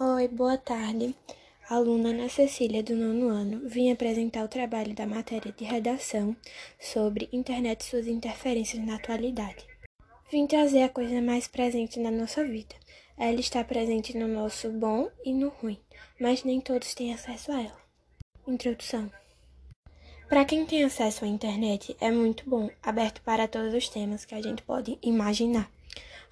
Oi, boa tarde. Aluna Ana Cecília, do nono ano, vim apresentar o trabalho da matéria de redação sobre internet e suas interferências na atualidade. Vim trazer a coisa mais presente na nossa vida. Ela está presente no nosso bom e no ruim, mas nem todos têm acesso a ela. Introdução. Para quem tem acesso à internet, é muito bom, aberto para todos os temas que a gente pode imaginar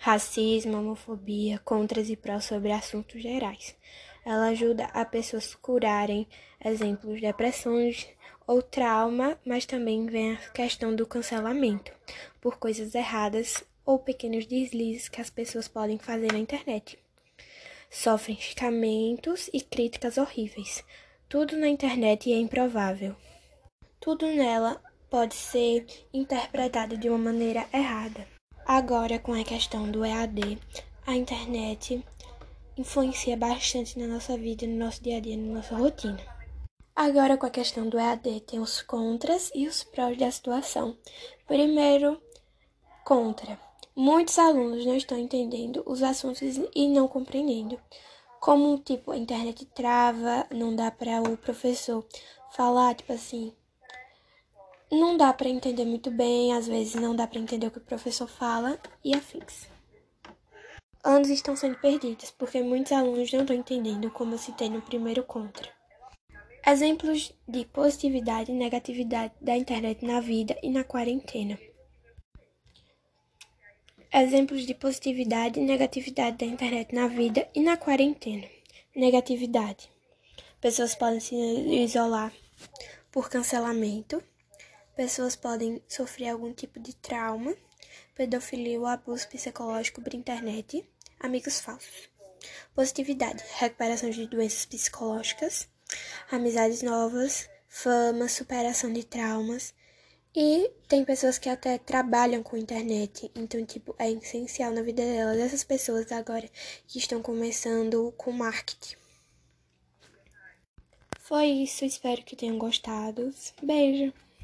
racismo, homofobia, contras e prós sobre assuntos gerais. Ela ajuda a pessoas curarem exemplos de depressões ou trauma, mas também vem a questão do cancelamento por coisas erradas ou pequenos deslizes que as pessoas podem fazer na internet. Sofrem xingamentos e críticas horríveis. Tudo na internet é improvável. Tudo nela pode ser interpretado de uma maneira errada. Agora, com a questão do EAD, a internet influencia bastante na nossa vida, no nosso dia a dia, na nossa rotina. Agora, com a questão do EAD, tem os contras e os prós da situação. Primeiro, contra. Muitos alunos não estão entendendo os assuntos e não compreendendo. Como, tipo, a internet trava, não dá para o professor falar, tipo assim, não dá para entender muito bem, às vezes não dá para entender o que o professor fala e afins. Anos estão sendo perdidos porque muitos alunos não estão entendendo como se tem no primeiro contra. Exemplos de positividade e negatividade da internet na vida e na quarentena. Exemplos de positividade e negatividade da internet na vida e na quarentena. Negatividade. Pessoas podem se isolar por cancelamento, Pessoas podem sofrer algum tipo de trauma, pedofilia ou abuso psicológico por internet, amigos falsos. Positividade, recuperação de doenças psicológicas, amizades novas, fama, superação de traumas. E tem pessoas que até trabalham com internet, então, tipo, é essencial na vida delas. Essas pessoas agora que estão começando com marketing. Foi isso, espero que tenham gostado. Beijo!